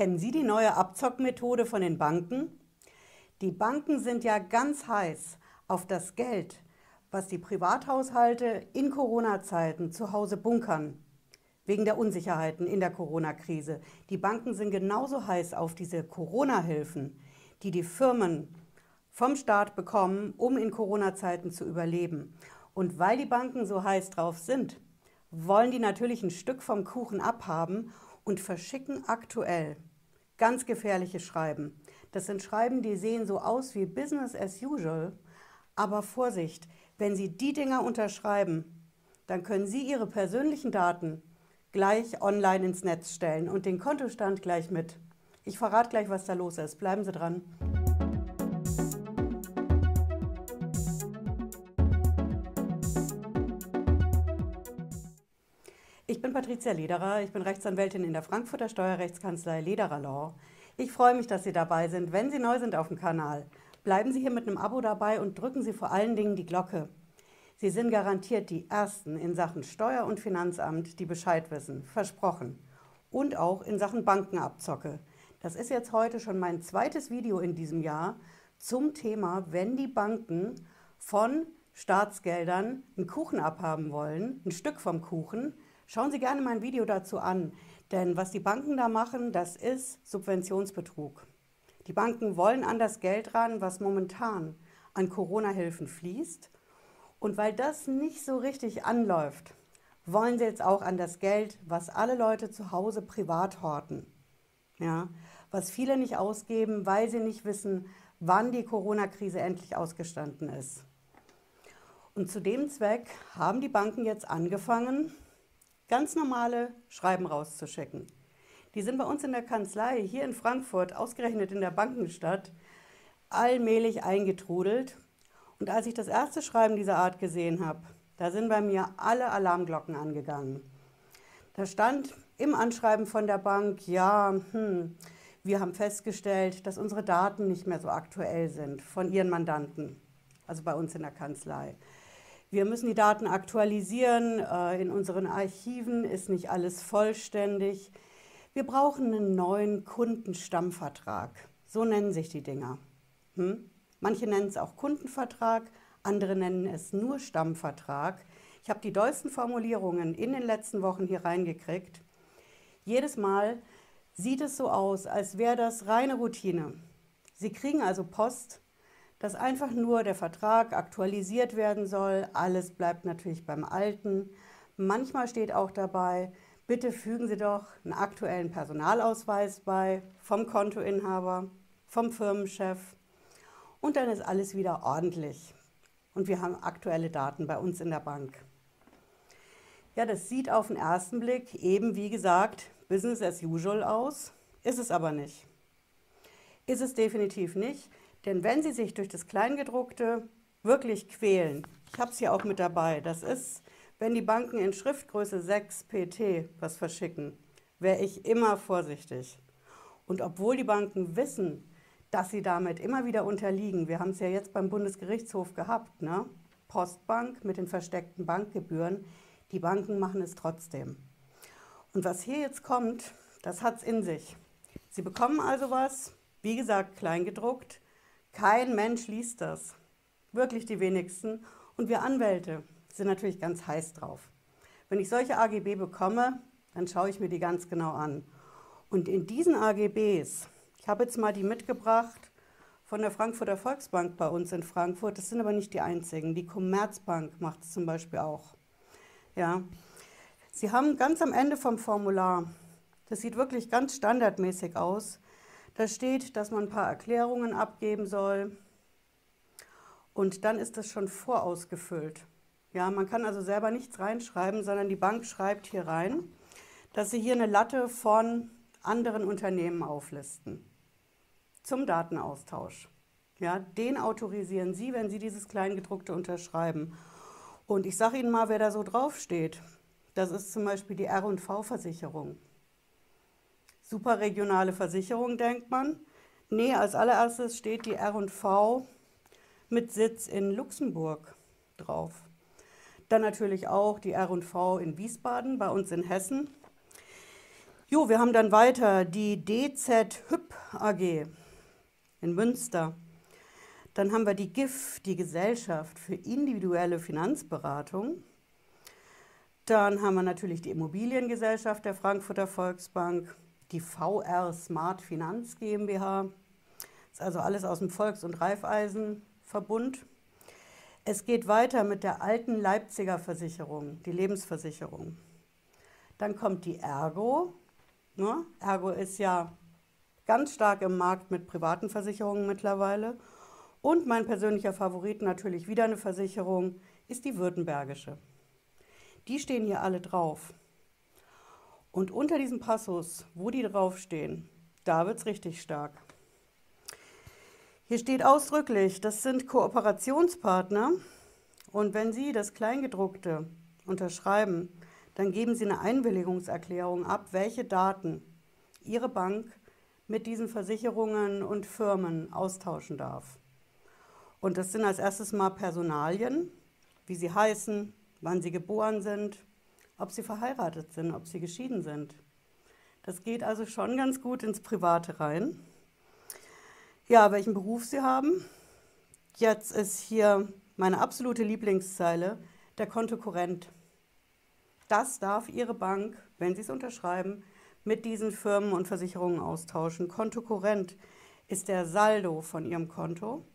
Kennen Sie die neue Abzockmethode von den Banken? Die Banken sind ja ganz heiß auf das Geld, was die Privathaushalte in Corona-Zeiten zu Hause bunkern, wegen der Unsicherheiten in der Corona-Krise. Die Banken sind genauso heiß auf diese Corona-Hilfen, die die Firmen vom Staat bekommen, um in Corona-Zeiten zu überleben. Und weil die Banken so heiß drauf sind, wollen die natürlich ein Stück vom Kuchen abhaben und verschicken aktuell ganz gefährliche Schreiben. Das sind Schreiben, die sehen so aus wie Business as usual, aber Vorsicht, wenn Sie die Dinger unterschreiben, dann können Sie Ihre persönlichen Daten gleich online ins Netz stellen und den Kontostand gleich mit. Ich verrate gleich, was da los ist. Bleiben Sie dran. Patricia Lederer, ich bin Rechtsanwältin in der Frankfurter Steuerrechtskanzlei Lederer Law. Ich freue mich, dass Sie dabei sind. Wenn Sie neu sind auf dem Kanal, bleiben Sie hier mit einem Abo dabei und drücken Sie vor allen Dingen die Glocke. Sie sind garantiert die Ersten in Sachen Steuer- und Finanzamt, die Bescheid wissen. Versprochen. Und auch in Sachen Bankenabzocke. Das ist jetzt heute schon mein zweites Video in diesem Jahr zum Thema, wenn die Banken von Staatsgeldern einen Kuchen abhaben wollen, ein Stück vom Kuchen, Schauen Sie gerne mein Video dazu an, denn was die Banken da machen, das ist Subventionsbetrug. Die Banken wollen an das Geld ran, was momentan an Corona-Hilfen fließt. Und weil das nicht so richtig anläuft, wollen sie jetzt auch an das Geld, was alle Leute zu Hause privat horten. Ja, was viele nicht ausgeben, weil sie nicht wissen, wann die Corona-Krise endlich ausgestanden ist. Und zu dem Zweck haben die Banken jetzt angefangen, ganz normale Schreiben rauszuschicken. Die sind bei uns in der Kanzlei hier in Frankfurt, ausgerechnet in der Bankenstadt, allmählich eingetrudelt. Und als ich das erste Schreiben dieser Art gesehen habe, da sind bei mir alle Alarmglocken angegangen. Da stand im Anschreiben von der Bank, ja, hm, wir haben festgestellt, dass unsere Daten nicht mehr so aktuell sind von ihren Mandanten, also bei uns in der Kanzlei. Wir müssen die Daten aktualisieren. Äh, in unseren Archiven ist nicht alles vollständig. Wir brauchen einen neuen Kundenstammvertrag. So nennen sich die Dinger. Hm? Manche nennen es auch Kundenvertrag, andere nennen es nur Stammvertrag. Ich habe die dollsten Formulierungen in den letzten Wochen hier reingekriegt. Jedes Mal sieht es so aus, als wäre das reine Routine. Sie kriegen also Post dass einfach nur der Vertrag aktualisiert werden soll. Alles bleibt natürlich beim Alten. Manchmal steht auch dabei, bitte fügen Sie doch einen aktuellen Personalausweis bei vom Kontoinhaber, vom Firmenchef. Und dann ist alles wieder ordentlich. Und wir haben aktuelle Daten bei uns in der Bank. Ja, das sieht auf den ersten Blick eben, wie gesagt, Business as usual aus, ist es aber nicht. Ist es definitiv nicht. Denn wenn Sie sich durch das Kleingedruckte wirklich quälen, ich habe es hier auch mit dabei, das ist, wenn die Banken in Schriftgröße 6 PT was verschicken, wäre ich immer vorsichtig. Und obwohl die Banken wissen, dass sie damit immer wieder unterliegen, wir haben es ja jetzt beim Bundesgerichtshof gehabt, ne? Postbank mit den versteckten Bankgebühren, die Banken machen es trotzdem. Und was hier jetzt kommt, das hat es in sich. Sie bekommen also was, wie gesagt, kleingedruckt, kein Mensch liest das. Wirklich die wenigsten. Und wir Anwälte sind natürlich ganz heiß drauf. Wenn ich solche AGB bekomme, dann schaue ich mir die ganz genau an. Und in diesen AGBs, ich habe jetzt mal die mitgebracht von der Frankfurter Volksbank bei uns in Frankfurt, das sind aber nicht die einzigen. Die Commerzbank macht es zum Beispiel auch. Ja. Sie haben ganz am Ende vom Formular, das sieht wirklich ganz standardmäßig aus, da steht, dass man ein paar Erklärungen abgeben soll und dann ist das schon vorausgefüllt. Ja, man kann also selber nichts reinschreiben, sondern die Bank schreibt hier rein, dass sie hier eine Latte von anderen Unternehmen auflisten zum Datenaustausch. Ja, den autorisieren Sie, wenn Sie dieses Kleingedruckte unterschreiben. Und ich sage Ihnen mal, wer da so draufsteht. Das ist zum Beispiel die R&V-Versicherung. Superregionale Versicherung, denkt man. Nee, als allererstes steht die R&V mit Sitz in Luxemburg drauf. Dann natürlich auch die R&V in Wiesbaden, bei uns in Hessen. Jo, wir haben dann weiter die DZ Hüb AG in Münster. Dann haben wir die GIF, die Gesellschaft für individuelle Finanzberatung. Dann haben wir natürlich die Immobiliengesellschaft der Frankfurter Volksbank, die VR Smart Finanz GmbH. Das ist also alles aus dem Volks- und Raiffeisenverbund. Es geht weiter mit der alten Leipziger Versicherung, die Lebensversicherung. Dann kommt die Ergo. Ne? Ergo ist ja ganz stark im Markt mit privaten Versicherungen mittlerweile. Und mein persönlicher Favorit, natürlich wieder eine Versicherung, ist die Württembergische. Die stehen hier alle drauf. Und unter diesem Passus, wo die draufstehen, da wird es richtig stark. Hier steht ausdrücklich, das sind Kooperationspartner. Und wenn Sie das Kleingedruckte unterschreiben, dann geben Sie eine Einwilligungserklärung ab, welche Daten Ihre Bank mit diesen Versicherungen und Firmen austauschen darf. Und das sind als erstes mal Personalien, wie sie heißen, wann sie geboren sind, ob sie verheiratet sind, ob sie geschieden sind. Das geht also schon ganz gut ins Private rein. Ja, welchen Beruf sie haben. Jetzt ist hier meine absolute Lieblingszeile, der Kontokorrent. Das darf Ihre Bank, wenn Sie es unterschreiben, mit diesen Firmen und Versicherungen austauschen. Kontokorrent ist der Saldo von Ihrem Konto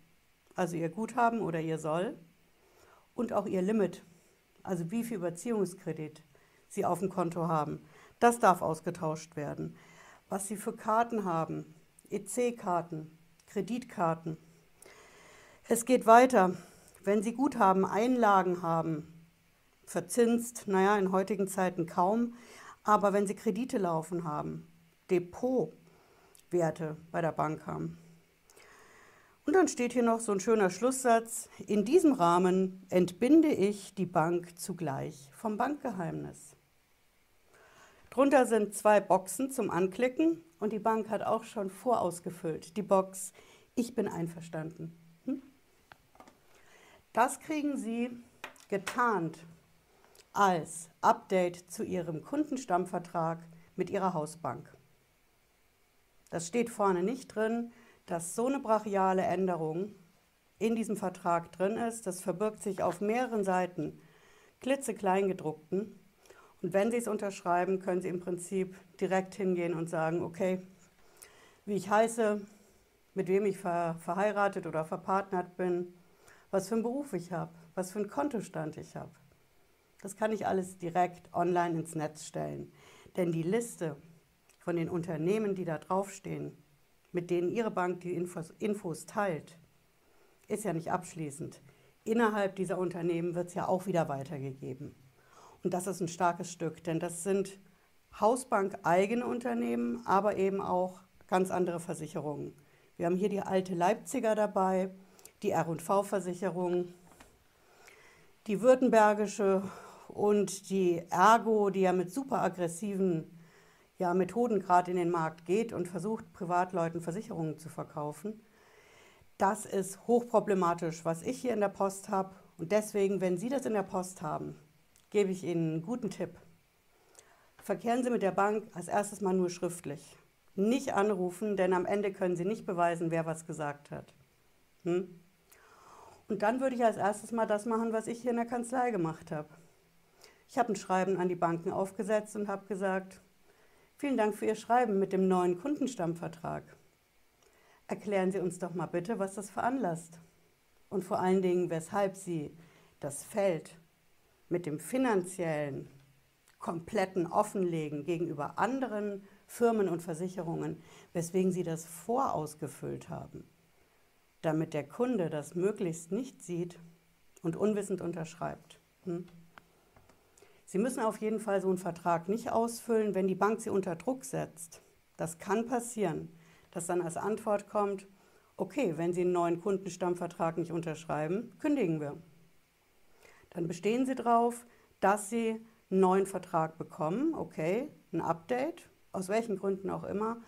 also ihr Guthaben oder ihr Soll und auch ihr Limit, also wie viel Überziehungskredit sie auf dem Konto haben. Das darf ausgetauscht werden. Was sie für Karten haben, EC-Karten, Kreditkarten. Es geht weiter. Wenn Sie Guthaben, Einlagen haben, verzinst, naja, in heutigen Zeiten kaum, aber wenn Sie Kredite laufen haben, Depotwerte bei der Bank haben, und dann steht hier noch so ein schöner Schlusssatz. In diesem Rahmen entbinde ich die Bank zugleich vom Bankgeheimnis. Drunter sind zwei Boxen zum Anklicken und die Bank hat auch schon vorausgefüllt. Die Box Ich bin einverstanden. Hm? Das kriegen Sie getarnt als Update zu Ihrem Kundenstammvertrag mit Ihrer Hausbank. Das steht vorne nicht drin, dass so eine brachiale Änderung in diesem Vertrag drin ist. Das verbirgt sich auf mehreren Seiten, klitzeklein gedruckten. Und wenn Sie es unterschreiben, können Sie im Prinzip direkt hingehen und sagen, okay, wie ich heiße, mit wem ich ver verheiratet oder verpartnert bin, was für einen Beruf ich habe, was für einen Kontostand ich habe. Das kann ich alles direkt online ins Netz stellen. Denn die Liste von den Unternehmen, die da draufstehen, mit denen Ihre Bank die Infos, Infos teilt, ist ja nicht abschließend. Innerhalb dieser Unternehmen wird es ja auch wieder weitergegeben. Und das ist ein starkes Stück, denn das sind Hausbank-eigene Unternehmen, aber eben auch ganz andere Versicherungen. Wir haben hier die alte Leipziger dabei, die R&V-Versicherung, die Württembergische und die Ergo, die ja mit super aggressiven ja, Methoden gerade in den Markt geht und versucht, Privatleuten Versicherungen zu verkaufen. Das ist hochproblematisch, was ich hier in der Post habe. Und deswegen, wenn Sie das in der Post haben, gebe ich Ihnen einen guten Tipp. Verkehren Sie mit der Bank als erstes mal nur schriftlich. Nicht anrufen, denn am Ende können Sie nicht beweisen, wer was gesagt hat. Hm? Und dann würde ich als erstes mal das machen, was ich hier in der Kanzlei gemacht habe. Ich habe ein Schreiben an die Banken aufgesetzt und habe gesagt, Vielen Dank für Ihr Schreiben mit dem neuen Kundenstammvertrag. Erklären Sie uns doch mal bitte, was das veranlasst und vor allen Dingen, weshalb Sie das Feld mit dem finanziellen kompletten Offenlegen gegenüber anderen Firmen und Versicherungen, weswegen Sie das vorausgefüllt haben, damit der Kunde das möglichst nicht sieht und unwissend unterschreibt. Hm? Sie müssen auf jeden Fall so einen Vertrag nicht ausfüllen, wenn die Bank Sie unter Druck setzt. Das kann passieren, dass dann als Antwort kommt, okay, wenn Sie einen neuen Kundenstammvertrag nicht unterschreiben, kündigen wir. Dann bestehen Sie darauf, dass Sie einen neuen Vertrag bekommen, okay, ein Update, aus welchen Gründen auch immer,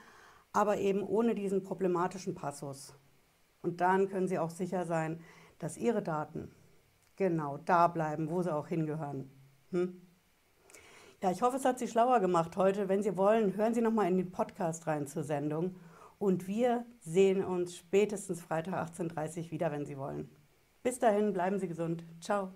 aber eben ohne diesen problematischen Passus. Und dann können Sie auch sicher sein, dass Ihre Daten genau da bleiben, wo sie auch hingehören. Hm? Ja, ich hoffe, es hat Sie schlauer gemacht heute. Wenn Sie wollen, hören Sie nochmal in den Podcast rein zur Sendung. Und wir sehen uns spätestens Freitag 18.30 Uhr wieder, wenn Sie wollen. Bis dahin, bleiben Sie gesund. Ciao.